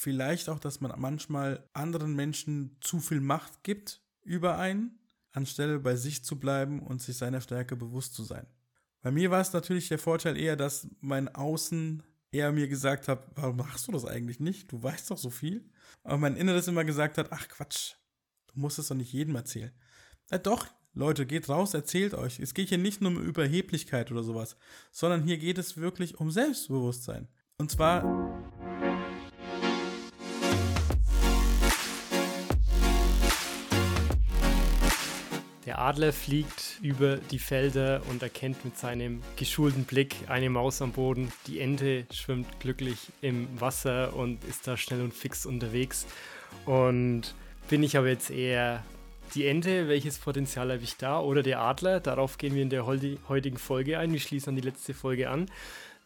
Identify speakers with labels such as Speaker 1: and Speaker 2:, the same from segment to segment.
Speaker 1: vielleicht auch, dass man manchmal anderen Menschen zu viel Macht gibt über einen, anstelle bei sich zu bleiben und sich seiner Stärke bewusst zu sein. Bei mir war es natürlich der Vorteil eher, dass mein Außen eher mir gesagt hat, warum machst du das eigentlich nicht? Du weißt doch so viel. Aber mein Inneres immer gesagt hat, ach Quatsch, du musst es doch nicht jedem erzählen. Ja, doch, Leute, geht raus, erzählt euch. Es geht hier nicht nur um Überheblichkeit oder sowas, sondern hier geht es wirklich um Selbstbewusstsein. Und zwar
Speaker 2: Adler fliegt über die Felder und erkennt mit seinem geschulten Blick eine Maus am Boden. Die Ente schwimmt glücklich im Wasser und ist da schnell und fix unterwegs. Und bin ich aber jetzt eher die Ente, welches Potenzial habe ich da? Oder der Adler? Darauf gehen wir in der heutigen Folge ein. Wir schließen an die letzte Folge an.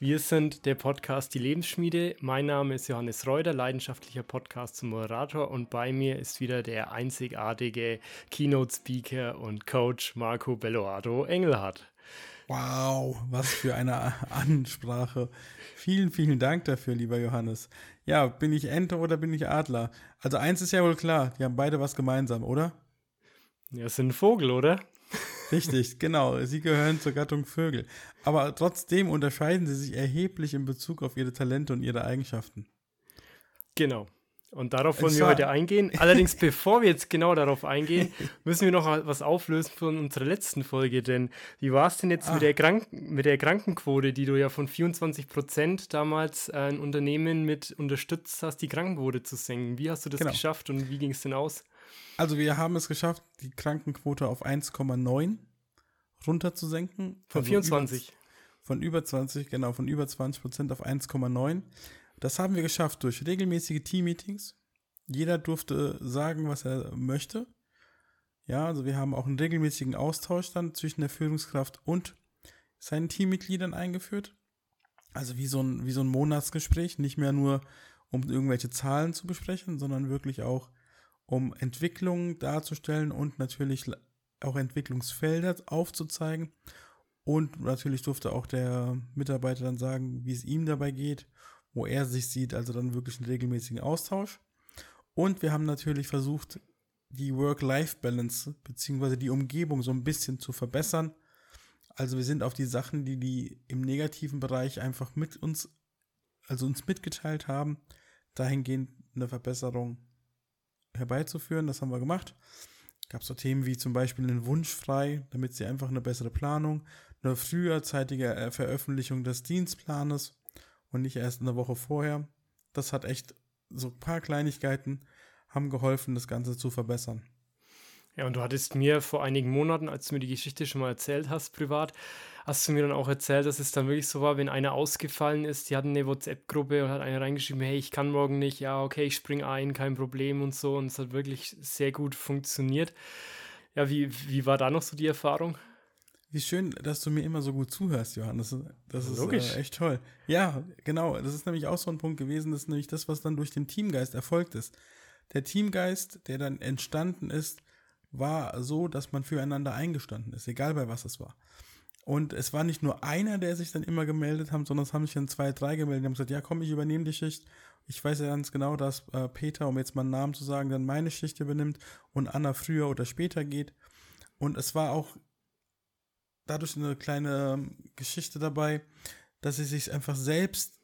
Speaker 2: Wir sind der Podcast Die Lebensschmiede. Mein Name ist Johannes Reuter, leidenschaftlicher Podcast zum Moderator und bei mir ist wieder der einzigartige Keynote-Speaker und Coach Marco Belloardo Engelhardt.
Speaker 1: Wow, was für eine Ansprache. Vielen, vielen Dank dafür, lieber Johannes. Ja, bin ich Ente oder bin ich Adler? Also eins ist ja wohl klar, die haben beide was gemeinsam, oder?
Speaker 2: Ja, sind ein Vogel, oder?
Speaker 1: Richtig, genau. Sie gehören zur Gattung Vögel. Aber trotzdem unterscheiden sie sich erheblich in Bezug auf ihre Talente und ihre Eigenschaften.
Speaker 2: Genau. Und darauf wollen wir heute eingehen. Allerdings, bevor wir jetzt genau darauf eingehen, müssen wir noch was auflösen von unserer letzten Folge. Denn wie war es denn jetzt mit, ah. der mit der Krankenquote, die du ja von 24 Prozent damals äh, ein Unternehmen mit unterstützt hast, die Krankenquote zu senken? Wie hast du das genau. geschafft und wie ging es denn aus?
Speaker 1: Also wir haben es geschafft, die Krankenquote auf 1,9 runterzusenken.
Speaker 2: Von also 24.
Speaker 1: Über, von über 20, genau, von über 20 Prozent auf 1,9. Das haben wir geschafft durch regelmäßige Team-Meetings. Jeder durfte sagen, was er möchte. Ja, also wir haben auch einen regelmäßigen Austausch dann zwischen der Führungskraft und seinen Teammitgliedern eingeführt. Also wie so ein, wie so ein Monatsgespräch, nicht mehr nur um irgendwelche Zahlen zu besprechen, sondern wirklich auch um Entwicklungen darzustellen und natürlich auch Entwicklungsfelder aufzuzeigen. Und natürlich durfte auch der Mitarbeiter dann sagen, wie es ihm dabei geht, wo er sich sieht, also dann wirklich einen regelmäßigen Austausch. Und wir haben natürlich versucht, die Work-Life-Balance beziehungsweise die Umgebung so ein bisschen zu verbessern. Also wir sind auf die Sachen, die die im negativen Bereich einfach mit uns, also uns mitgeteilt haben, dahingehend eine Verbesserung herbeizuführen. Das haben wir gemacht. Gab so Themen wie zum Beispiel einen Wunsch frei, damit sie einfach eine bessere Planung, eine früherzeitige äh, Veröffentlichung des Dienstplanes und nicht erst eine Woche vorher. Das hat echt so ein paar Kleinigkeiten haben geholfen, das Ganze zu verbessern.
Speaker 2: Ja, und du hattest mir vor einigen Monaten, als du mir die Geschichte schon mal erzählt hast, privat, hast du mir dann auch erzählt, dass es dann wirklich so war, wenn einer ausgefallen ist, die hatten eine WhatsApp-Gruppe und hat einer reingeschrieben, hey, ich kann morgen nicht, ja, okay, ich spring ein, kein Problem und so. Und es hat wirklich sehr gut funktioniert. Ja, wie, wie war da noch so die Erfahrung?
Speaker 1: Wie schön, dass du mir immer so gut zuhörst, Johannes. Das ist äh, echt toll. Ja, genau. Das ist nämlich auch so ein Punkt gewesen, das ist nämlich das, was dann durch den Teamgeist erfolgt ist. Der Teamgeist, der dann entstanden ist, war so, dass man füreinander eingestanden ist, egal bei was es war. Und es war nicht nur einer, der sich dann immer gemeldet hat, sondern es haben sich dann zwei, drei gemeldet. Die haben gesagt, ja komm, ich übernehme die Schicht. Ich weiß ja ganz genau, dass äh, Peter, um jetzt mal einen Namen zu sagen, dann meine Schicht übernimmt und Anna früher oder später geht. Und es war auch dadurch eine kleine Geschichte dabei, dass sie sich einfach selbst,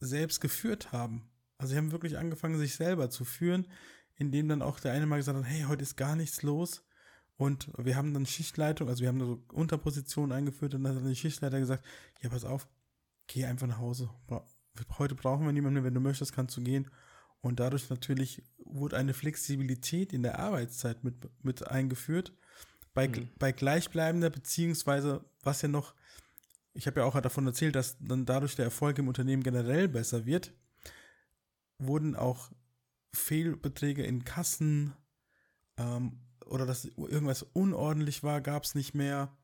Speaker 1: selbst geführt haben. Also sie haben wirklich angefangen, sich selber zu führen, indem dann auch der eine mal gesagt hat, hey, heute ist gar nichts los. Und wir haben dann Schichtleitung, also wir haben so Unterpositionen eingeführt und dann hat die Schichtleiter gesagt, ja, pass auf, geh einfach nach Hause. Heute brauchen wir niemanden mehr, wenn du möchtest, kannst du gehen. Und dadurch natürlich wurde eine Flexibilität in der Arbeitszeit mit, mit eingeführt. Bei, mhm. bei gleichbleibender, beziehungsweise was ja noch, ich habe ja auch davon erzählt, dass dann dadurch der Erfolg im Unternehmen generell besser wird, wurden auch Fehlbeträge in Kassen ähm, oder dass irgendwas unordentlich war, gab es nicht mehr.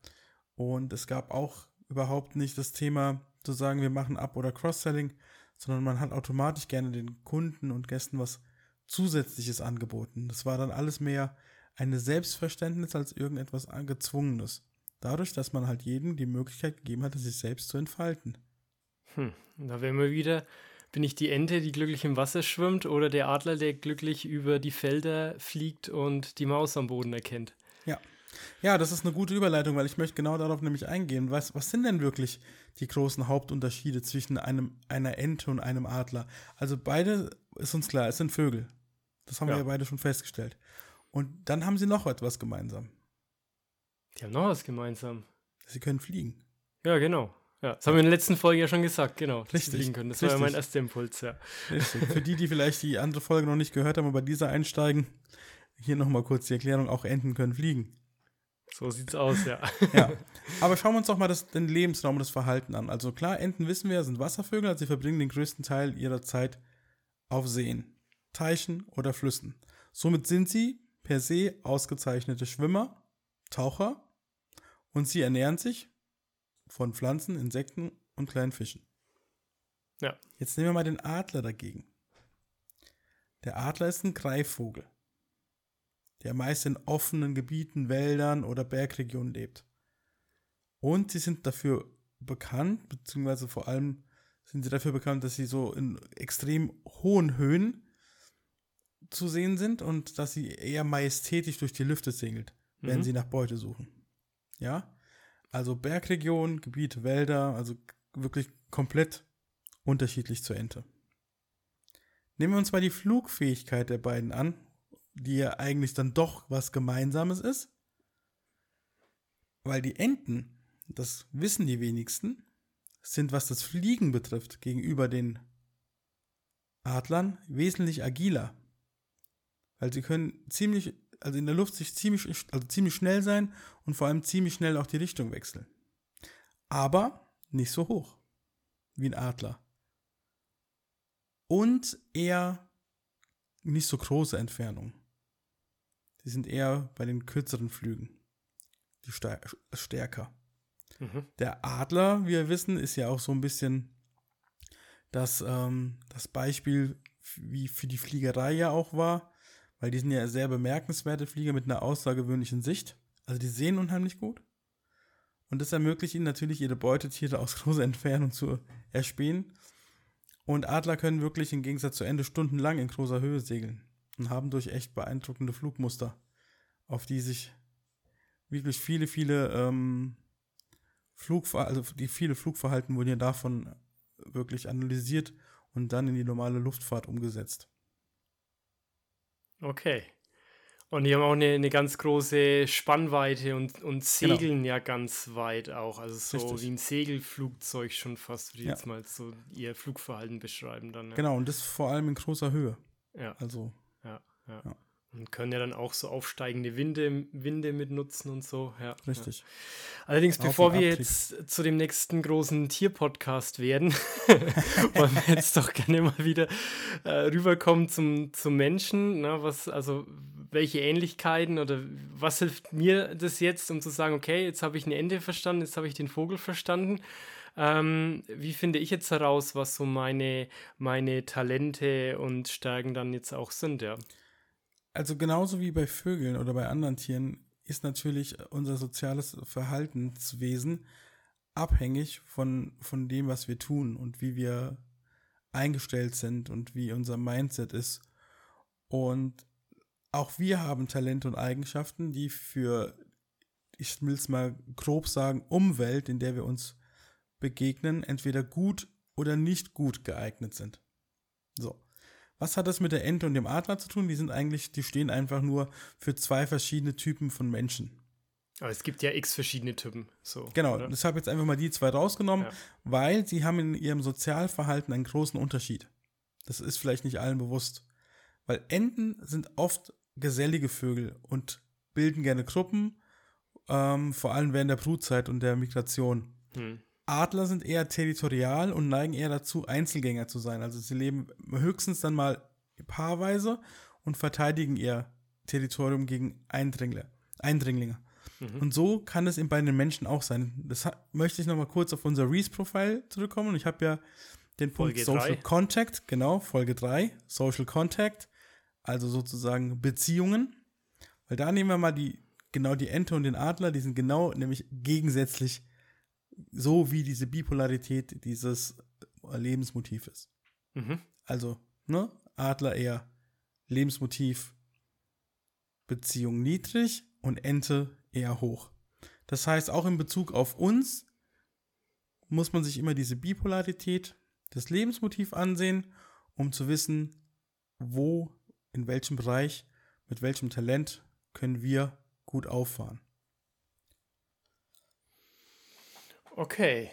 Speaker 1: Und es gab auch überhaupt nicht das Thema zu sagen, wir machen Up- oder Cross-Selling, sondern man hat automatisch gerne den Kunden und Gästen was Zusätzliches angeboten. Das war dann alles mehr eine Selbstverständnis als irgendetwas Gezwungenes. Dadurch, dass man halt jedem die Möglichkeit gegeben hatte, sich selbst zu entfalten.
Speaker 2: Hm, da wären wir wieder Bin ich die Ente, die glücklich im Wasser schwimmt, oder der Adler, der glücklich über die Felder fliegt und die Maus am Boden erkennt?
Speaker 1: Ja. Ja, das ist eine gute Überleitung, weil ich möchte genau darauf nämlich eingehen. Was, was sind denn wirklich die großen Hauptunterschiede zwischen einem, einer Ente und einem Adler? Also beide ist uns klar, es sind Vögel. Das haben ja. wir ja beide schon festgestellt. Und dann haben sie noch etwas gemeinsam.
Speaker 2: Die haben noch was gemeinsam.
Speaker 1: Sie können fliegen.
Speaker 2: Ja, genau. Ja, das haben wir in der letzten Folge ja schon gesagt, genau.
Speaker 1: Richtig. Fliegen
Speaker 2: können. Das
Speaker 1: Richtig.
Speaker 2: war ja mein erster Impuls, ja.
Speaker 1: Richtig. Für die, die vielleicht die andere Folge noch nicht gehört haben, aber bei dieser einsteigen, hier nochmal kurz die Erklärung, auch Enten können fliegen.
Speaker 2: So sieht's aus, ja.
Speaker 1: ja. Aber schauen wir uns doch mal das, den Lebensraum und das Verhalten an. Also klar, Enten wissen wir, sind Wasservögel, also sie verbringen den größten Teil ihrer Zeit auf Seen, Teichen oder Flüssen. Somit sind sie per se ausgezeichnete Schwimmer, Taucher und sie ernähren sich von Pflanzen, Insekten und kleinen Fischen.
Speaker 2: Ja.
Speaker 1: Jetzt nehmen wir mal den Adler dagegen. Der Adler ist ein Greifvogel der meist in offenen Gebieten, Wäldern oder Bergregionen lebt. Und sie sind dafür bekannt, beziehungsweise vor allem sind sie dafür bekannt, dass sie so in extrem hohen Höhen zu sehen sind und dass sie eher majestätisch durch die Lüfte segelt, wenn mhm. sie nach Beute suchen. Ja? Also Bergregionen, Gebiete, Wälder, also wirklich komplett unterschiedlich zur Ente. Nehmen wir uns mal die Flugfähigkeit der beiden an die ja eigentlich dann doch was Gemeinsames ist. Weil die Enten, das wissen die wenigsten, sind, was das Fliegen betrifft, gegenüber den Adlern wesentlich agiler. Weil sie können ziemlich, also in der Luft sich ziemlich, also ziemlich schnell sein und vor allem ziemlich schnell auch die Richtung wechseln. Aber nicht so hoch wie ein Adler. Und eher nicht so große Entfernungen. Die sind eher bei den kürzeren Flügen. Die stärker. Mhm. Der Adler, wie wir wissen, ist ja auch so ein bisschen das, ähm, das Beispiel, wie für die Fliegerei ja auch war, weil die sind ja sehr bemerkenswerte Flieger mit einer außergewöhnlichen Sicht. Also die sehen unheimlich gut. Und das ermöglicht ihnen natürlich, ihre Beutetiere aus großer Entfernung zu erspähen. Und Adler können wirklich im Gegensatz zu Ende stundenlang in großer Höhe segeln und haben durch echt beeindruckende Flugmuster, auf die sich wirklich viele, viele ähm, Flugver also die viele Flugverhalten wurden ja davon wirklich analysiert und dann in die normale Luftfahrt umgesetzt.
Speaker 2: Okay. Und die haben auch eine, eine ganz große Spannweite und, und segeln genau. ja ganz weit auch. Also so Richtig. wie ein Segelflugzeug schon fast, würde ich ja. jetzt mal so ihr Flugverhalten beschreiben dann. Ja.
Speaker 1: Genau, und das vor allem in großer Höhe.
Speaker 2: Ja.
Speaker 1: Also
Speaker 2: ja, ja. ja. Und können ja dann auch so aufsteigende Winde, Winde mitnutzen und so. Ja,
Speaker 1: Richtig. Ja.
Speaker 2: Allerdings, Auf bevor wir jetzt zu dem nächsten großen Tierpodcast werden, wollen wir jetzt doch gerne mal wieder äh, rüberkommen zum, zum Menschen. Na, was, also, welche Ähnlichkeiten oder was hilft mir das jetzt, um zu sagen, okay, jetzt habe ich ein Ende verstanden, jetzt habe ich den Vogel verstanden. Ähm, wie finde ich jetzt heraus, was so meine, meine Talente und Stärken dann jetzt auch sind, ja?
Speaker 1: Also genauso wie bei Vögeln oder bei anderen Tieren ist natürlich unser soziales Verhaltenswesen abhängig von, von dem, was wir tun und wie wir eingestellt sind und wie unser Mindset ist. Und auch wir haben Talente und Eigenschaften, die für, ich will es mal grob sagen, Umwelt, in der wir uns begegnen, entweder gut oder nicht gut geeignet sind. So. Was hat das mit der Ente und dem Adler zu tun? Die sind eigentlich, die stehen einfach nur für zwei verschiedene Typen von Menschen.
Speaker 2: Aber es gibt ja x verschiedene Typen. So,
Speaker 1: genau, oder? deshalb jetzt einfach mal die zwei rausgenommen, ja. weil sie haben in ihrem Sozialverhalten einen großen Unterschied. Das ist vielleicht nicht allen bewusst. Weil Enten sind oft gesellige Vögel und bilden gerne Gruppen, ähm, vor allem während der Brutzeit und der Migration. Hm. Adler sind eher territorial und neigen eher dazu, Einzelgänger zu sein. Also sie leben höchstens dann mal paarweise und verteidigen ihr Territorium gegen Eindringler, Eindringlinge. Mhm. Und so kann es eben bei den Menschen auch sein. Das möchte ich nochmal kurz auf unser Reese-Profile zurückkommen. Und ich habe ja den Punkt Folge Social 3. Contact, genau, Folge 3, Social Contact, also sozusagen Beziehungen. Weil da nehmen wir mal die, genau die Ente und den Adler, die sind genau nämlich gegensätzlich so wie diese Bipolarität dieses Lebensmotiv ist. Mhm. Also, ne? Adler eher Lebensmotiv, Beziehung niedrig und Ente eher hoch. Das heißt, auch in Bezug auf uns muss man sich immer diese Bipolarität des Lebensmotiv ansehen, um zu wissen, wo, in welchem Bereich, mit welchem Talent können wir gut auffahren.
Speaker 2: Okay,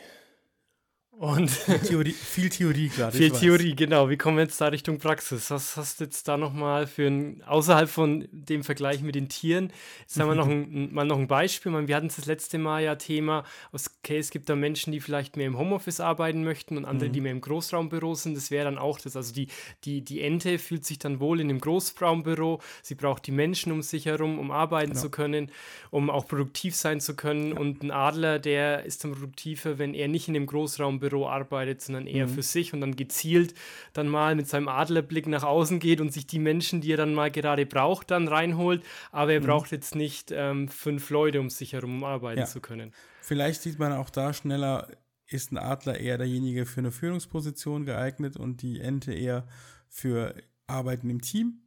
Speaker 2: und
Speaker 1: Theorie, viel Theorie gerade.
Speaker 2: Viel Theorie, genau. Wie kommen wir jetzt da Richtung Praxis? Was hast du jetzt da nochmal für ein, außerhalb von dem Vergleich mit den Tieren, jetzt haben wir noch ein, mal noch ein Beispiel. wir hatten das letzte Mal ja Thema, okay, es gibt da Menschen, die vielleicht mehr im Homeoffice arbeiten möchten und andere, mhm. die mehr im Großraumbüro sind. Das wäre dann auch das. Also die, die, die Ente fühlt sich dann wohl in dem Großraumbüro. Sie braucht die Menschen um sich herum, um arbeiten genau. zu können, um auch produktiv sein zu können. Ja. Und ein Adler, der ist dann produktiver, wenn er nicht in dem Großraumbüro Büro arbeitet, sondern eher mhm. für sich und dann gezielt dann mal mit seinem Adlerblick nach außen geht und sich die Menschen, die er dann mal gerade braucht, dann reinholt. Aber er mhm. braucht jetzt nicht ähm, fünf Leute um sich herum, um arbeiten ja. zu können.
Speaker 1: Vielleicht sieht man auch da schneller, ist ein Adler eher derjenige für eine Führungsposition geeignet und die Ente eher für Arbeiten im Team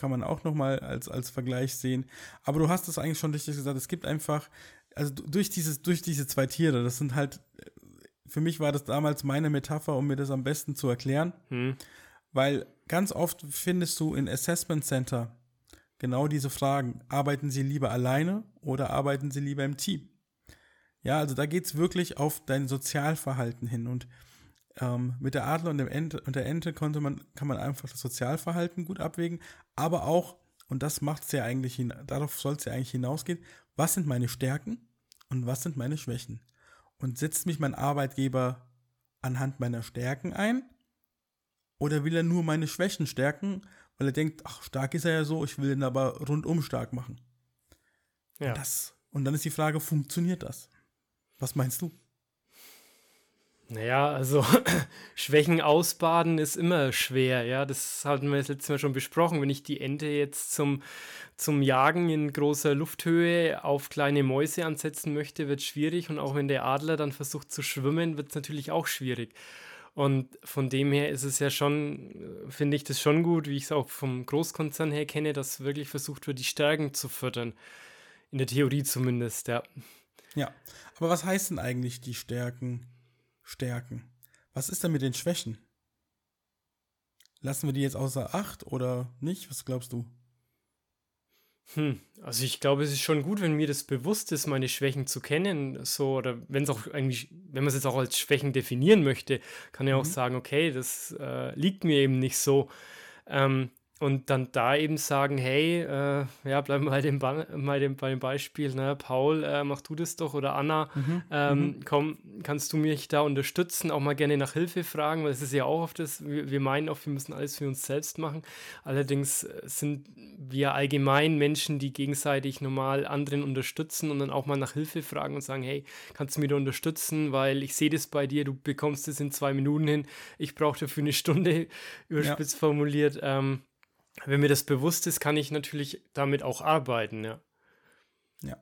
Speaker 1: kann man auch nochmal als, als Vergleich sehen. Aber du hast es eigentlich schon richtig gesagt, es gibt einfach, also durch, dieses, durch diese zwei Tiere, das sind halt für mich war das damals meine Metapher, um mir das am besten zu erklären. Hm. Weil ganz oft findest du in Assessment Center genau diese Fragen. Arbeiten Sie lieber alleine oder arbeiten Sie lieber im Team? Ja, also da geht es wirklich auf dein Sozialverhalten hin. Und ähm, mit der Adler und, dem Ente, und der Ente konnte man, kann man einfach das Sozialverhalten gut abwägen, aber auch, und das macht es ja eigentlich, darauf soll es ja eigentlich hinausgehen, was sind meine Stärken und was sind meine Schwächen? Und setzt mich mein Arbeitgeber anhand meiner Stärken ein? Oder will er nur meine Schwächen stärken, weil er denkt, ach, stark ist er ja so, ich will ihn aber rundum stark machen. Ja. Und, das, und dann ist die Frage, funktioniert das? Was meinst du?
Speaker 2: Naja, also Schwächen ausbaden ist immer schwer, ja. Das hatten wir das letzte Mal schon besprochen. Wenn ich die Ente jetzt zum, zum Jagen in großer Lufthöhe auf kleine Mäuse ansetzen möchte, wird es schwierig. Und auch wenn der Adler dann versucht zu schwimmen, wird es natürlich auch schwierig. Und von dem her ist es ja schon, finde ich das schon gut, wie ich es auch vom Großkonzern her kenne, dass wirklich versucht wird, die Stärken zu fördern. In der Theorie zumindest, ja.
Speaker 1: Ja, aber was heißt denn eigentlich die Stärken? Stärken. Was ist denn mit den Schwächen? Lassen wir die jetzt außer Acht oder nicht? Was glaubst du?
Speaker 2: Hm, also ich glaube, es ist schon gut, wenn mir das bewusst ist, meine Schwächen zu kennen, so oder wenn es auch eigentlich, wenn man es jetzt auch als Schwächen definieren möchte, kann ich mhm. auch sagen, okay, das äh, liegt mir eben nicht so. Ähm, und dann da eben sagen, hey, äh, ja, bleiben wir bei dem, ba bei dem, bei dem Beispiel, ne, Paul, äh, mach du das doch oder Anna, mhm, ähm, mhm. komm, kannst du mich da unterstützen, auch mal gerne nach Hilfe fragen, weil es ist ja auch oft das, wir, wir meinen oft, wir müssen alles für uns selbst machen. Allerdings äh, sind wir allgemein Menschen, die gegenseitig normal anderen unterstützen und dann auch mal nach Hilfe fragen und sagen, hey, kannst du mich da unterstützen, weil ich sehe das bei dir, du bekommst es in zwei Minuten hin, ich brauche dafür eine Stunde, überspitzt ja. formuliert. Ähm, wenn mir das bewusst ist, kann ich natürlich damit auch arbeiten, ja.
Speaker 1: Ja.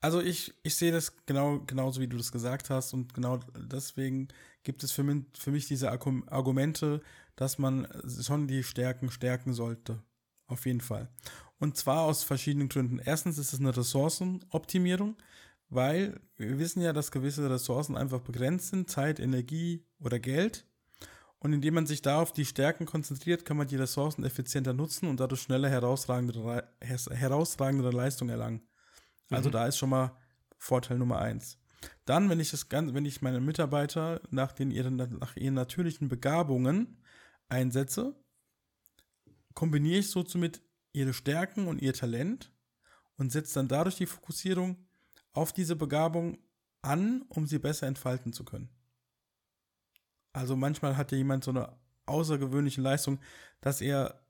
Speaker 1: Also ich, ich sehe das genau genauso, wie du das gesagt hast und genau deswegen gibt es für mich, für mich diese Argumente, dass man schon die Stärken stärken sollte. Auf jeden Fall. Und zwar aus verschiedenen Gründen. Erstens ist es eine Ressourcenoptimierung, weil wir wissen ja, dass gewisse Ressourcen einfach begrenzt sind, Zeit, Energie oder Geld. Und indem man sich da auf die Stärken konzentriert, kann man die Ressourcen effizienter nutzen und dadurch schneller herausragendere, herausragendere Leistung erlangen. Also mhm. da ist schon mal Vorteil Nummer eins. Dann, wenn ich das Ganze, wenn ich meine Mitarbeiter nach, den, ihren, nach ihren natürlichen Begabungen einsetze, kombiniere ich so somit ihre Stärken und ihr Talent und setze dann dadurch die Fokussierung auf diese Begabung an, um sie besser entfalten zu können. Also manchmal hat ja jemand so eine außergewöhnliche Leistung, dass er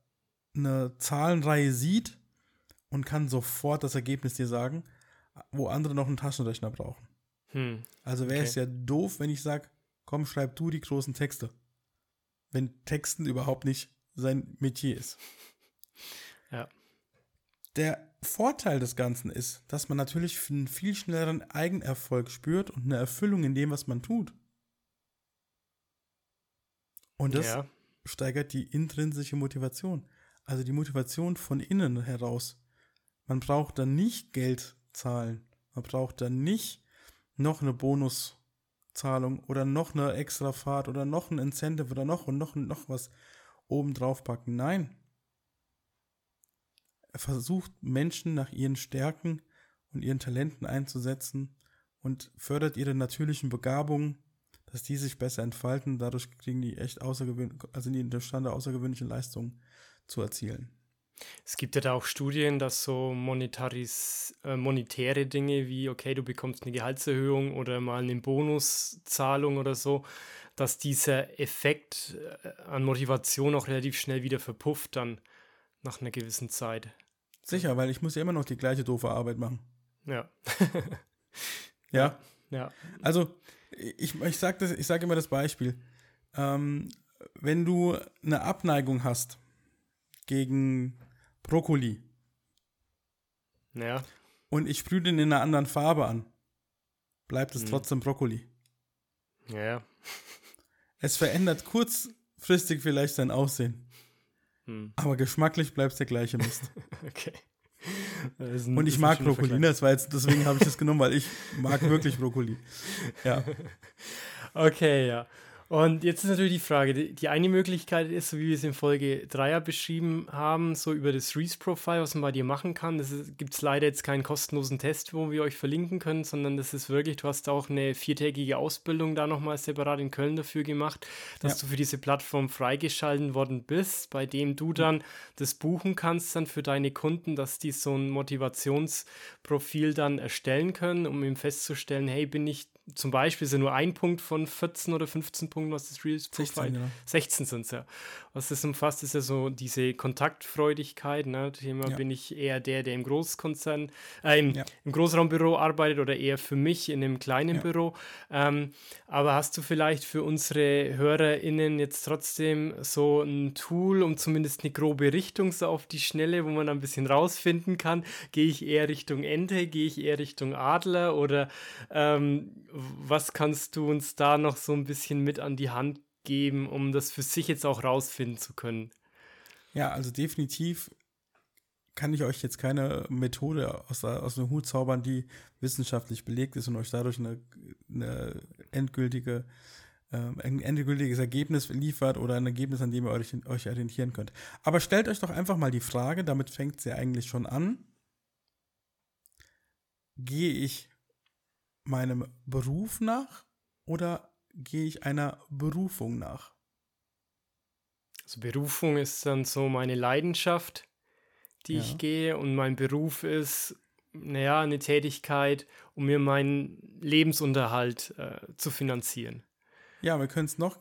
Speaker 1: eine Zahlenreihe sieht und kann sofort das Ergebnis dir sagen, wo andere noch einen Taschenrechner brauchen. Hm. Also wäre okay. es ja doof, wenn ich sage, komm, schreib du die großen Texte. Wenn Texten überhaupt nicht sein Metier ist.
Speaker 2: Ja.
Speaker 1: Der Vorteil des Ganzen ist, dass man natürlich einen viel schnelleren Eigenerfolg spürt und eine Erfüllung in dem, was man tut. Und das ja. steigert die intrinsische Motivation. Also die Motivation von innen heraus. Man braucht dann nicht Geld zahlen. Man braucht dann nicht noch eine Bonuszahlung oder noch eine extra Fahrt oder noch ein Incentive oder noch und noch und noch was oben drauf packen. Nein. Er versucht Menschen nach ihren Stärken und ihren Talenten einzusetzen und fördert ihre natürlichen Begabungen, dass die sich besser entfalten. Dadurch kriegen die echt außergewöhnlich, also die imstande, außergewöhnliche Leistungen zu erzielen.
Speaker 2: Es gibt ja da auch Studien, dass so monetaris, äh, monetäre Dinge wie, okay, du bekommst eine Gehaltserhöhung oder mal eine Bonuszahlung oder so, dass dieser Effekt äh, an Motivation auch relativ schnell wieder verpufft dann nach einer gewissen Zeit.
Speaker 1: Sicher, weil ich muss ja immer noch die gleiche doofe Arbeit machen.
Speaker 2: Ja.
Speaker 1: ja.
Speaker 2: Ja.
Speaker 1: Also, ich, ich sage sag immer das Beispiel. Ähm, wenn du eine Abneigung hast gegen Brokkoli.
Speaker 2: Ja.
Speaker 1: Und ich sprühe den in einer anderen Farbe an. Bleibt es hm. trotzdem Brokkoli.
Speaker 2: Ja.
Speaker 1: Es verändert kurzfristig vielleicht sein Aussehen. Hm. Aber geschmacklich bleibt es der gleiche Mist.
Speaker 2: okay.
Speaker 1: Ein, und ich mag Brokkoli, ne? das war jetzt, deswegen habe ich das genommen, weil ich mag wirklich Brokkoli. Ja.
Speaker 2: Okay, ja. Und jetzt ist natürlich die Frage, die, eine Möglichkeit ist, so wie wir es in Folge 3 beschrieben haben, so über das Reese-Profile, was man bei dir machen kann. Das gibt es leider jetzt keinen kostenlosen Test, wo wir euch verlinken können, sondern das ist wirklich, du hast auch eine viertägige Ausbildung da nochmal separat in Köln dafür gemacht, dass ja. du für diese Plattform freigeschalten worden bist, bei dem du dann das buchen kannst dann für deine Kunden, dass die so ein Motivationsprofil dann erstellen können, um eben festzustellen, hey, bin ich zum Beispiel ist ja nur ein Punkt von 14 oder 15 Punkten, was das Reels Profile 16, genau. 16 sind es ja. Was das umfasst, ist ja so diese Kontaktfreudigkeit. Ne? Thema ja. bin ich eher der, der im Großkonzern, äh, im, ja. im, Großraumbüro arbeitet oder eher für mich in einem kleinen ja. Büro. Ähm, aber hast du vielleicht für unsere HörerInnen jetzt trotzdem so ein Tool, um zumindest eine grobe Richtung so auf die Schnelle, wo man ein bisschen rausfinden kann, gehe ich eher Richtung Ente, gehe ich eher Richtung Adler oder ähm, was kannst du uns da noch so ein bisschen mit an die Hand geben, um das für sich jetzt auch rausfinden zu können?
Speaker 1: Ja, also definitiv kann ich euch jetzt keine Methode aus, aus dem Hut zaubern, die wissenschaftlich belegt ist und euch dadurch eine, eine endgültige, äh, ein endgültiges Ergebnis liefert oder ein Ergebnis, an dem ihr euch, euch orientieren könnt. Aber stellt euch doch einfach mal die Frage, damit fängt sie eigentlich schon an. Gehe ich meinem Beruf nach oder gehe ich einer Berufung nach?
Speaker 2: Also Berufung ist dann so meine Leidenschaft, die ja. ich gehe und mein Beruf ist, naja, eine Tätigkeit, um mir meinen Lebensunterhalt äh, zu finanzieren.
Speaker 1: Ja, wir können es noch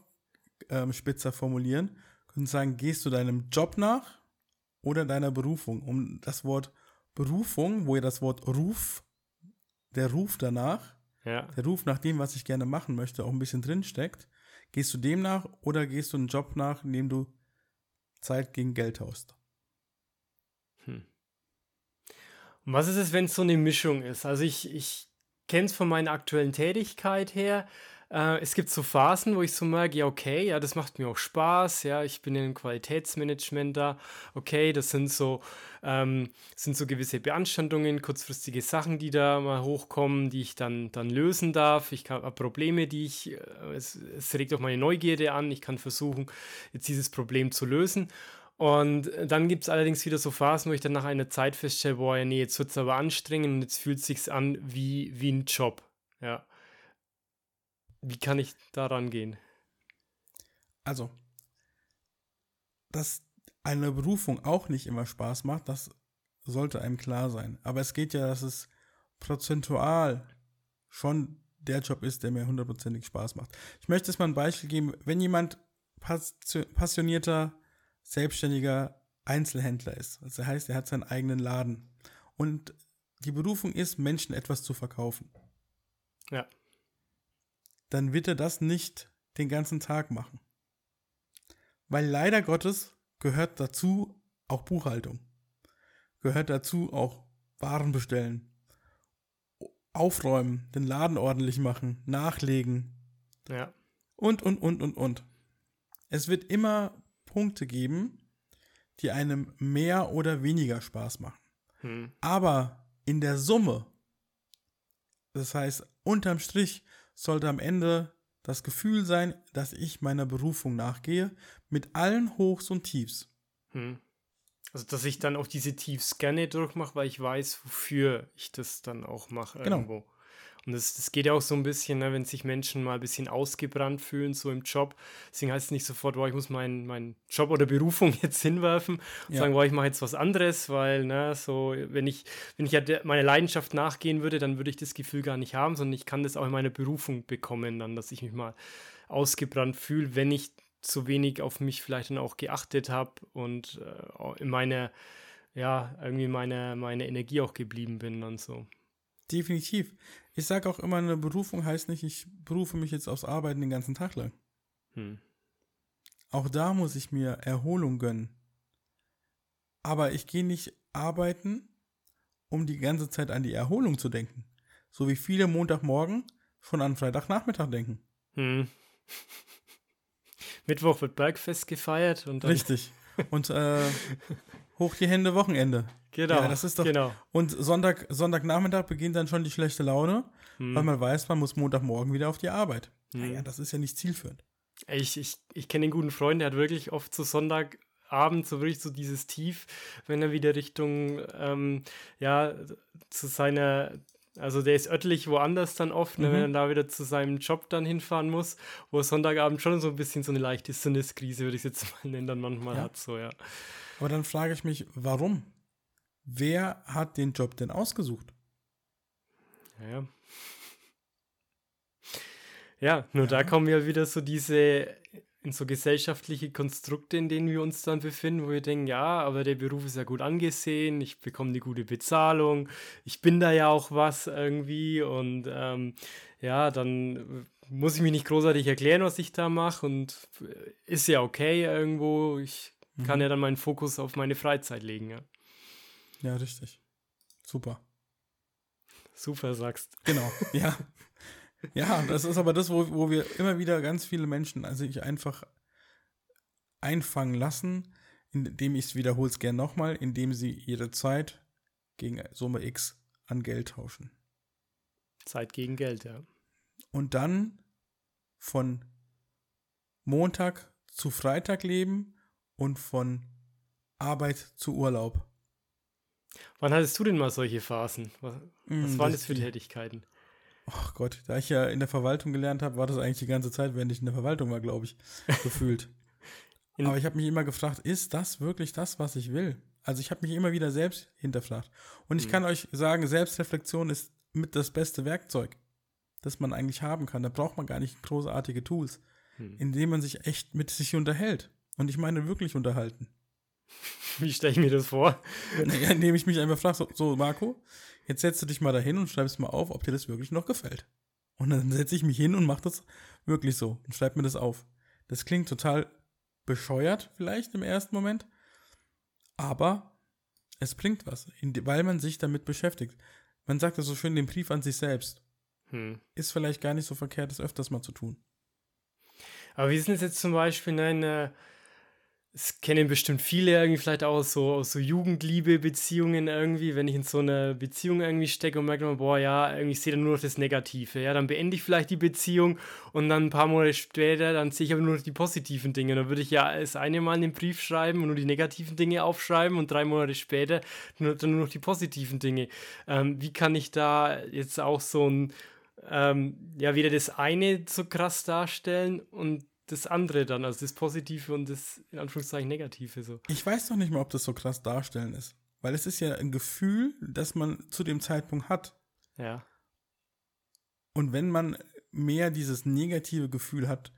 Speaker 1: ähm, spitzer formulieren. Wir können sagen, gehst du deinem Job nach oder deiner Berufung? Um das Wort Berufung, wo ihr das Wort Ruf, der Ruf danach,
Speaker 2: ja.
Speaker 1: der Ruf nach dem, was ich gerne machen möchte, auch ein bisschen drin steckt. Gehst du dem nach oder gehst du einen Job nach, in dem du Zeit gegen Geld tauscht?
Speaker 2: Hm. Und was ist es, wenn es so eine Mischung ist? Also ich, ich kenne es von meiner aktuellen Tätigkeit her. Äh, es gibt so Phasen, wo ich so merke, ja, okay, ja, das macht mir auch Spaß, ja, ich bin im Qualitätsmanagement da, okay, das sind so, ähm, sind so gewisse Beanstandungen, kurzfristige Sachen, die da mal hochkommen, die ich dann, dann lösen darf. Ich habe Probleme, die ich, äh, es, es regt auch meine Neugierde an, ich kann versuchen, jetzt dieses Problem zu lösen. Und dann gibt es allerdings wieder so Phasen, wo ich dann nach einer Zeit feststelle, boah, ja, nee, jetzt wird es aber anstrengend und jetzt fühlt es sich an wie, wie ein Job. Ja. Wie kann ich daran gehen?
Speaker 1: Also, dass eine Berufung auch nicht immer Spaß macht, das sollte einem klar sein. Aber es geht ja, dass es prozentual schon der Job ist, der mir hundertprozentig Spaß macht. Ich möchte jetzt mal ein Beispiel geben. Wenn jemand passionierter, selbstständiger Einzelhändler ist, das heißt, er hat seinen eigenen Laden und die Berufung ist, Menschen etwas zu verkaufen.
Speaker 2: Ja
Speaker 1: dann wird er das nicht den ganzen Tag machen. Weil leider Gottes gehört dazu auch Buchhaltung. Gehört dazu auch Waren bestellen, aufräumen, den Laden ordentlich machen, nachlegen.
Speaker 2: Ja.
Speaker 1: Und, und, und, und, und. Es wird immer Punkte geben, die einem mehr oder weniger Spaß machen. Hm. Aber in der Summe, das heißt, unterm Strich sollte am Ende das Gefühl sein, dass ich meiner Berufung nachgehe, mit allen Hochs und Tiefs. Hm.
Speaker 2: Also, dass ich dann auch diese Tiefs gerne durchmache, weil ich weiß, wofür ich das dann auch mache genau. irgendwo. Und das, das geht ja auch so ein bisschen, ne, wenn sich Menschen mal ein bisschen ausgebrannt fühlen, so im Job. Deswegen heißt es nicht sofort, boah, ich muss meinen mein Job oder Berufung jetzt hinwerfen und ja. sagen, boah, ich mache jetzt was anderes, weil, ne, so, wenn ich, wenn ich ja meiner Leidenschaft nachgehen würde, dann würde ich das Gefühl gar nicht haben, sondern ich kann das auch in meiner Berufung bekommen, dann, dass ich mich mal ausgebrannt fühle, wenn ich zu wenig auf mich vielleicht dann auch geachtet habe und äh, in meiner, ja, irgendwie meine, meine Energie auch geblieben bin und so.
Speaker 1: Definitiv. Ich sage auch immer, eine Berufung heißt nicht, ich berufe mich jetzt aufs Arbeiten den ganzen Tag lang. Hm. Auch da muss ich mir Erholung gönnen. Aber ich gehe nicht arbeiten, um die ganze Zeit an die Erholung zu denken. So wie viele Montagmorgen schon an Freitagnachmittag denken. Hm.
Speaker 2: Mittwoch wird Bergfest gefeiert und
Speaker 1: dann Richtig. Und äh, hoch die Hände Wochenende. Genau. Ja, das ist doch. Genau. Und Sonntag, Sonntagnachmittag beginnt dann schon die schlechte Laune, hm. weil man weiß, man muss Montagmorgen wieder auf die Arbeit. Hm. Naja, das ist ja nicht zielführend.
Speaker 2: Ich, ich, ich kenne einen guten Freund, der hat wirklich oft zu Sonntagabend so wirklich so dieses Tief, wenn er wieder Richtung, ähm, ja, zu seiner, also der ist örtlich woanders dann oft, ne, mhm. wenn er da wieder zu seinem Job dann hinfahren muss, wo er Sonntagabend schon so ein bisschen so eine leichte Sinneskrise, würde ich es jetzt mal nennen, dann manchmal ja. hat, so, ja.
Speaker 1: Aber dann frage ich mich, warum? Wer hat den Job denn ausgesucht?
Speaker 2: Ja. Ja, nur ja. da kommen ja wieder so diese in so gesellschaftliche Konstrukte, in denen wir uns dann befinden, wo wir denken, ja, aber der Beruf ist ja gut angesehen, ich bekomme eine gute Bezahlung, ich bin da ja auch was irgendwie und ähm, ja, dann muss ich mich nicht großartig erklären, was ich da mache und ist ja okay irgendwo, ich mhm. kann ja dann meinen Fokus auf meine Freizeit legen, ja.
Speaker 1: Ja, richtig. Super.
Speaker 2: Super sagst.
Speaker 1: Genau, ja. Ja, das ist aber das, wo, wo wir immer wieder ganz viele Menschen also ich einfach einfangen lassen, indem ich es wiederhole es gern nochmal, indem sie ihre Zeit gegen Summe X an Geld tauschen.
Speaker 2: Zeit gegen Geld, ja.
Speaker 1: Und dann von Montag zu Freitag leben und von Arbeit zu Urlaub.
Speaker 2: Wann hattest du denn mal solche Phasen? Was, was mm, waren das, das für Tätigkeiten?
Speaker 1: Ach Gott, da ich ja in der Verwaltung gelernt habe, war das eigentlich die ganze Zeit, während ich in der Verwaltung war, glaube ich, gefühlt. Aber ich habe mich immer gefragt, ist das wirklich das, was ich will? Also ich habe mich immer wieder selbst hinterfragt. Und ich mhm. kann euch sagen, Selbstreflexion ist mit das beste Werkzeug, das man eigentlich haben kann. Da braucht man gar nicht großartige Tools, mhm. indem man sich echt mit sich unterhält. Und ich meine wirklich unterhalten.
Speaker 2: Wie stelle ich mir das vor?
Speaker 1: Naja, indem ich mich einfach frage, so, so, Marco, jetzt setzt du dich mal dahin und schreibst mal auf, ob dir das wirklich noch gefällt. Und dann setze ich mich hin und mache das wirklich so und schreibe mir das auf. Das klingt total bescheuert vielleicht im ersten Moment, aber es bringt was, weil man sich damit beschäftigt. Man sagt das so schön, den Brief an sich selbst. Hm. Ist vielleicht gar nicht so verkehrt, das öfters mal zu tun.
Speaker 2: Aber wie ist es jetzt zum Beispiel, nein, äh, es kennen bestimmt viele irgendwie vielleicht auch so, so Jugendliebe-Beziehungen irgendwie, wenn ich in so einer Beziehung irgendwie stecke und merke, boah, ja, irgendwie sehe ich nur noch das Negative. Ja, dann beende ich vielleicht die Beziehung und dann ein paar Monate später, dann sehe ich aber nur noch die positiven Dinge. Dann würde ich ja das eine Mal einen Brief schreiben und nur die negativen Dinge aufschreiben und drei Monate später nur, dann nur noch die positiven Dinge. Ähm, wie kann ich da jetzt auch so ein, ähm, ja, wieder das eine so krass darstellen und das andere dann, also das Positive und das in Anführungszeichen Negative so.
Speaker 1: Ich weiß doch nicht mal, ob das so krass darstellen ist. Weil es ist ja ein Gefühl, das man zu dem Zeitpunkt hat.
Speaker 2: Ja.
Speaker 1: Und wenn man mehr dieses negative Gefühl hat,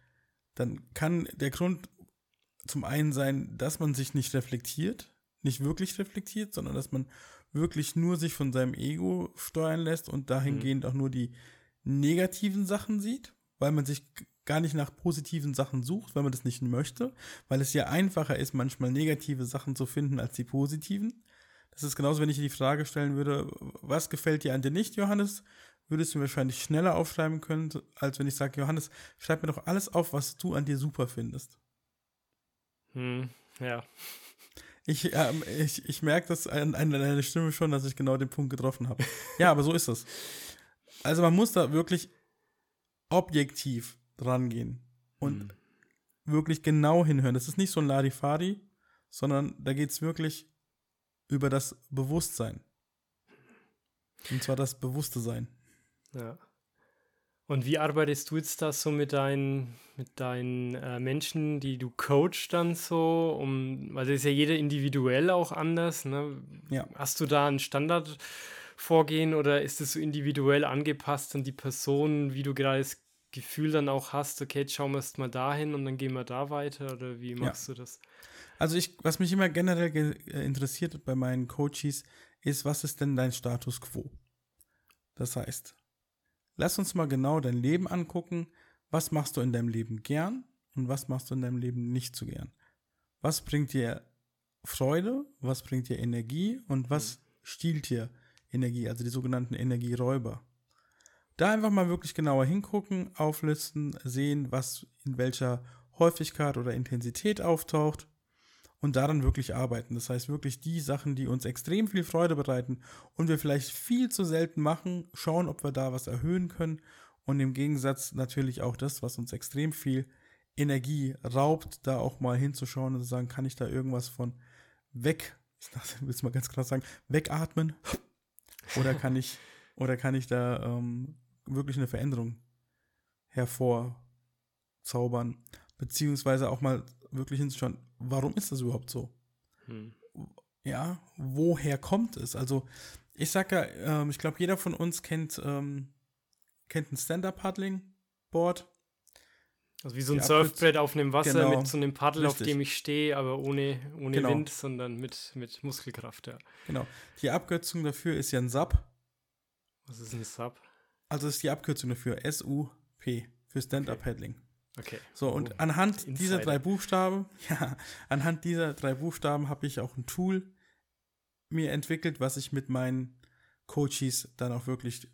Speaker 1: dann kann der Grund zum einen sein, dass man sich nicht reflektiert, nicht wirklich reflektiert, sondern dass man wirklich nur sich von seinem Ego steuern lässt und dahingehend mhm. auch nur die negativen Sachen sieht, weil man sich gar nicht nach positiven Sachen sucht, weil man das nicht möchte, weil es ja einfacher ist, manchmal negative Sachen zu finden als die positiven. Das ist genauso, wenn ich dir die Frage stellen würde, was gefällt dir an dir nicht, Johannes? Würdest du wahrscheinlich schneller aufschreiben können, als wenn ich sage, Johannes, schreib mir doch alles auf, was du an dir super findest.
Speaker 2: Hm, ja.
Speaker 1: Ich, ähm, ich, ich merke das an, an deiner Stimme schon, dass ich genau den Punkt getroffen habe. Ja, aber so ist es. Also man muss da wirklich objektiv rangehen und hm. wirklich genau hinhören. Das ist nicht so ein Larifari, sondern da geht es wirklich über das Bewusstsein. Und zwar das bewusste Sein.
Speaker 2: Ja. Und wie arbeitest du jetzt da so mit deinen, mit deinen äh, Menschen, die du coachst dann so? Um, weil das ist ja jeder individuell auch anders. Ne?
Speaker 1: Ja.
Speaker 2: Hast du da ein Standardvorgehen oder ist es so individuell angepasst an die Person, wie du gerade das Gefühl dann auch hast, okay, jetzt schauen wir erst mal dahin und dann gehen wir da weiter oder wie machst ja. du das?
Speaker 1: Also ich, was mich immer generell äh, interessiert bei meinen Coaches, ist, was ist denn dein Status quo? Das heißt, lass uns mal genau dein Leben angucken. Was machst du in deinem Leben gern und was machst du in deinem Leben nicht so gern? Was bringt dir Freude? Was bringt dir Energie? Und was stiehlt dir Energie? Also die sogenannten Energieräuber. Da einfach mal wirklich genauer hingucken, auflisten, sehen, was in welcher Häufigkeit oder Intensität auftaucht und daran wirklich arbeiten. Das heißt wirklich die Sachen, die uns extrem viel Freude bereiten und wir vielleicht viel zu selten machen, schauen, ob wir da was erhöhen können und im Gegensatz natürlich auch das, was uns extrem viel Energie raubt, da auch mal hinzuschauen und zu sagen, kann ich da irgendwas von weg, ich will es mal ganz klar sagen, wegatmen oder kann ich oder kann ich da ähm, wirklich eine Veränderung hervorzaubern, beziehungsweise auch mal wirklich hinzuschauen, warum ist das überhaupt so? Hm. Ja, woher kommt es? Also, ich sag ja, ähm, ich glaube, jeder von uns kennt, ähm, kennt ein Stand-Up-Paddling-Board.
Speaker 2: Also wie so ein Surfbrett auf einem Wasser genau. mit so einem Paddel, Richtig. auf dem ich stehe, aber ohne, ohne genau. Wind, sondern mit, mit Muskelkraft, ja.
Speaker 1: Genau. Die Abkürzung dafür ist ja ein SUP.
Speaker 2: Was ist ein SUP?
Speaker 1: Also ist die Abkürzung dafür SUP für Stand-Up-Paddling.
Speaker 2: Okay. Okay.
Speaker 1: So, und oh, anhand Insider. dieser drei Buchstaben, ja, anhand dieser drei Buchstaben habe ich auch ein Tool mir entwickelt, was ich mit meinen Coaches dann auch wirklich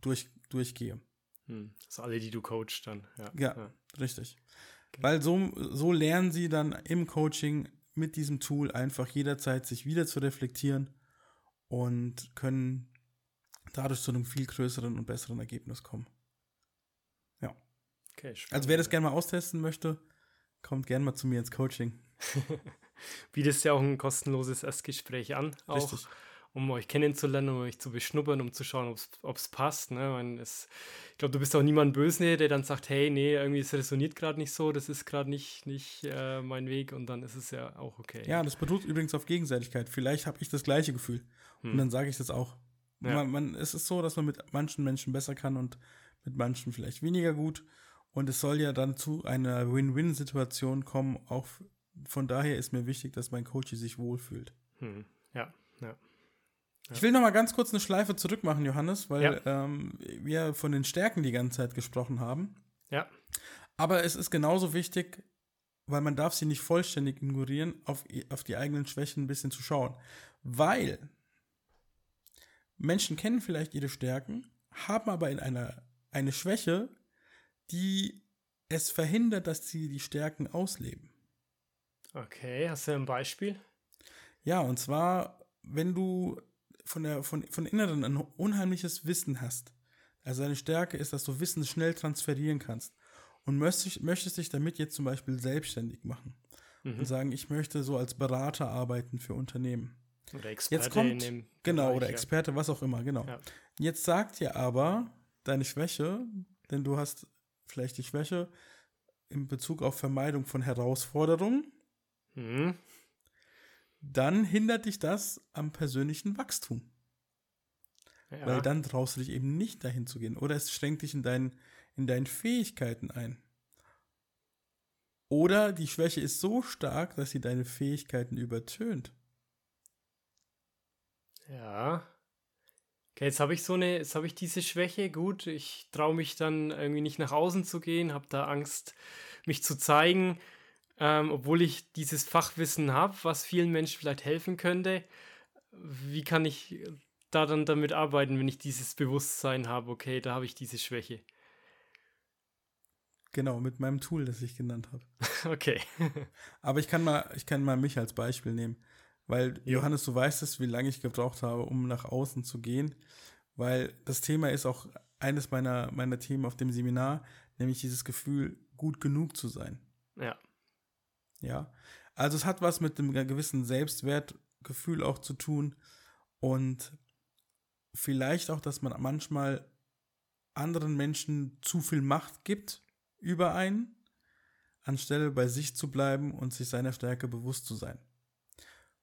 Speaker 1: durch, durchgehe.
Speaker 2: Hm. Also alle, die du coachst dann. Ja,
Speaker 1: ja, ja. richtig. Okay. Weil so, so lernen sie dann im Coaching mit diesem Tool einfach jederzeit sich wieder zu reflektieren und können dadurch zu einem viel größeren und besseren Ergebnis kommen. Okay, also wer das gerne mal austesten möchte, kommt gerne mal zu mir ins Coaching.
Speaker 2: Bietest ja auch ein kostenloses Erstgespräch an, auch, Richtig. um euch kennenzulernen, um euch zu beschnuppern, um zu schauen, ob es passt. Ne? Meine, es, ich glaube, du bist auch niemand böse, der dann sagt, hey, nee, irgendwie es resoniert gerade nicht so, das ist gerade nicht, nicht äh, mein Weg und dann ist es ja auch okay.
Speaker 1: Ja, das beruht übrigens auf Gegenseitigkeit. Vielleicht habe ich das gleiche Gefühl hm. und dann sage ich das auch. Ja. Man, man, es ist so, dass man mit manchen Menschen besser kann und mit manchen vielleicht weniger gut. Und es soll ja dann zu einer Win-Win-Situation kommen. Auch von daher ist mir wichtig, dass mein Coach sich wohlfühlt.
Speaker 2: Hm. Ja, ja.
Speaker 1: Ich will noch mal ganz kurz eine Schleife zurück machen, Johannes, weil ja. ähm, wir von den Stärken die ganze Zeit gesprochen haben.
Speaker 2: Ja.
Speaker 1: Aber es ist genauso wichtig, weil man darf sie nicht vollständig ignorieren, auf, auf die eigenen Schwächen ein bisschen zu schauen. Weil Menschen kennen vielleicht ihre Stärken, haben aber in einer eine Schwäche, die es verhindert, dass sie die Stärken ausleben.
Speaker 2: Okay, hast du ein Beispiel?
Speaker 1: Ja, und zwar, wenn du von der von, von Inneren ein unheimliches Wissen hast. Also deine Stärke ist, dass du Wissen schnell transferieren kannst und möchtest, möchtest dich damit jetzt zum Beispiel selbstständig machen mhm. und sagen, ich möchte so als Berater arbeiten für Unternehmen.
Speaker 2: Oder Experte
Speaker 1: jetzt kommt, genau, Bereich, oder Experte, ja. was auch immer, genau. Ja. Jetzt sagt dir aber deine Schwäche, denn du hast vielleicht die Schwäche in Bezug auf Vermeidung von Herausforderungen,
Speaker 2: mhm.
Speaker 1: dann hindert dich das am persönlichen Wachstum. Ja. Weil dann traust du dich eben nicht dahin zu gehen. Oder es schränkt dich in deinen, in deinen Fähigkeiten ein. Oder die Schwäche ist so stark, dass sie deine Fähigkeiten übertönt.
Speaker 2: Ja. Okay, jetzt habe ich so eine, jetzt habe ich diese Schwäche. Gut, ich traue mich dann irgendwie nicht nach außen zu gehen, habe da Angst, mich zu zeigen, ähm, obwohl ich dieses Fachwissen habe, was vielen Menschen vielleicht helfen könnte. Wie kann ich da dann damit arbeiten, wenn ich dieses Bewusstsein habe, okay, da habe ich diese Schwäche?
Speaker 1: Genau, mit meinem Tool, das ich genannt habe.
Speaker 2: Okay.
Speaker 1: Aber ich kann mal, ich kann mal mich als Beispiel nehmen. Weil, Johannes, du weißt es, wie lange ich gebraucht habe, um nach außen zu gehen. Weil das Thema ist auch eines meiner, meiner Themen auf dem Seminar, nämlich dieses Gefühl, gut genug zu sein.
Speaker 2: Ja.
Speaker 1: Ja. Also es hat was mit einem gewissen Selbstwertgefühl auch zu tun und vielleicht auch, dass man manchmal anderen Menschen zu viel Macht gibt über einen, anstelle bei sich zu bleiben und sich seiner Stärke bewusst zu sein.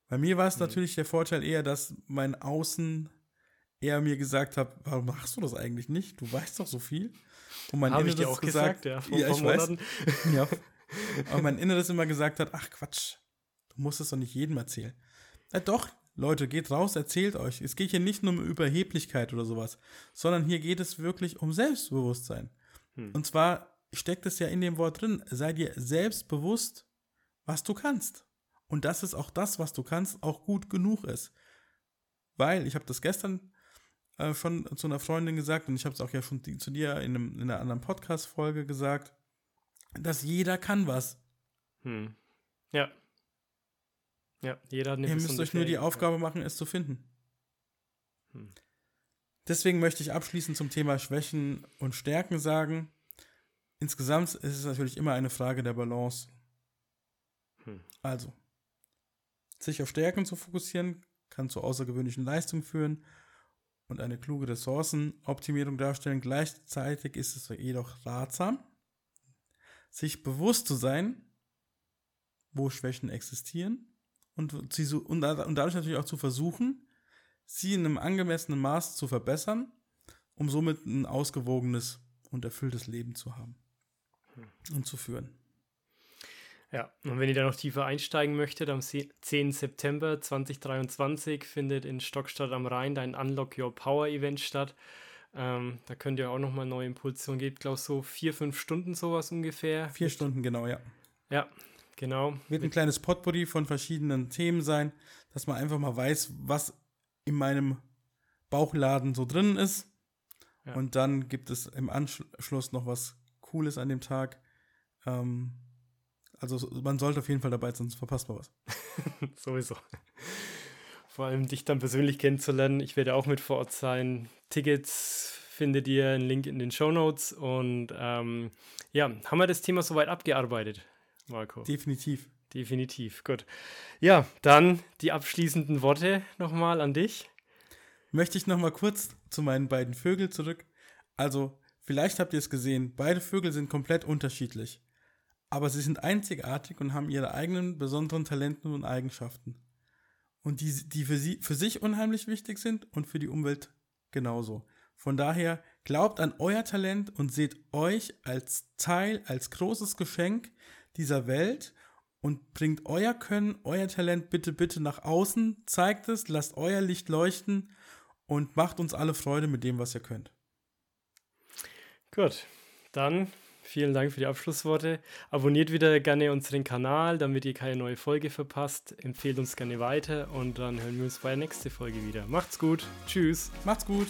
Speaker 1: Bei mir war es mhm. natürlich der Vorteil eher, dass mein Außen eher mir gesagt hat, warum machst du das eigentlich nicht? Du weißt doch so viel.
Speaker 2: Und mein Habe ich dir auch gesagt, gesagt ja,
Speaker 1: ja ich weiß. ja. Aber mein Inneres immer gesagt hat, ach Quatsch, du musst es doch nicht jedem erzählen. Na doch, Leute, geht raus, erzählt euch. Es geht hier nicht nur um Überheblichkeit oder sowas, sondern hier geht es wirklich um Selbstbewusstsein. Hm. Und zwar steckt es ja in dem Wort drin, sei dir selbstbewusst, was du kannst. Und das ist auch das, was du kannst, auch gut genug ist. Weil, ich habe das gestern äh, schon zu einer Freundin gesagt und ich habe es auch ja schon zu dir in, einem, in einer anderen Podcast-Folge gesagt, dass jeder kann was.
Speaker 2: Hm. Ja. Ja, jeder hat
Speaker 1: eine Ihr müsst euch nur die Aufgabe machen, es zu finden. Hm. Deswegen möchte ich abschließend zum Thema Schwächen und Stärken sagen. Insgesamt ist es natürlich immer eine Frage der Balance. Hm. Also, sich auf Stärken zu fokussieren, kann zu außergewöhnlichen Leistungen führen und eine kluge Ressourcenoptimierung darstellen. Gleichzeitig ist es jedoch ratsam, sich bewusst zu sein, wo Schwächen existieren und, und, und dadurch natürlich auch zu versuchen, sie in einem angemessenen Maß zu verbessern, um somit ein ausgewogenes und erfülltes Leben zu haben und zu führen.
Speaker 2: Ja, und wenn ihr da noch tiefer einsteigen möchtet, am 10. September 2023 findet in Stockstadt am Rhein dein Unlock Your Power Event statt. Ähm, da könnt ihr auch nochmal neue Impulse Geht, glaube ich, so vier, fünf Stunden sowas ungefähr.
Speaker 1: Vier Stunden, genau, ja.
Speaker 2: Ja, genau.
Speaker 1: Wird ein kleines Potpourri von verschiedenen Themen sein, dass man einfach mal weiß, was in meinem Bauchladen so drin ist. Ja. Und dann gibt es im Anschluss noch was Cooles an dem Tag. Ähm, also man sollte auf jeden Fall dabei sein, sonst verpasst man was.
Speaker 2: Sowieso. Vor allem dich dann persönlich kennenzulernen. Ich werde auch mit vor Ort sein. Tickets findet ihr einen Link in den Show Notes. Und ähm, ja, haben wir das Thema soweit abgearbeitet, Marco?
Speaker 1: Definitiv.
Speaker 2: Definitiv, gut. Ja, dann die abschließenden Worte nochmal an dich.
Speaker 1: Möchte ich nochmal kurz zu meinen beiden Vögeln zurück. Also, vielleicht habt ihr es gesehen, beide Vögel sind komplett unterschiedlich aber sie sind einzigartig und haben ihre eigenen besonderen Talente und Eigenschaften. Und die, die für, sie, für sich unheimlich wichtig sind und für die Umwelt genauso. Von daher glaubt an euer Talent und seht euch als Teil, als großes Geschenk dieser Welt und bringt euer Können, euer Talent bitte, bitte nach außen, zeigt es, lasst euer Licht leuchten und macht uns alle Freude mit dem, was ihr könnt.
Speaker 2: Gut, dann Vielen Dank für die Abschlussworte. Abonniert wieder gerne unseren Kanal, damit ihr keine neue Folge verpasst. Empfehlt uns gerne weiter und dann hören wir uns bei der nächsten Folge wieder. Macht's gut. Tschüss.
Speaker 1: Macht's gut.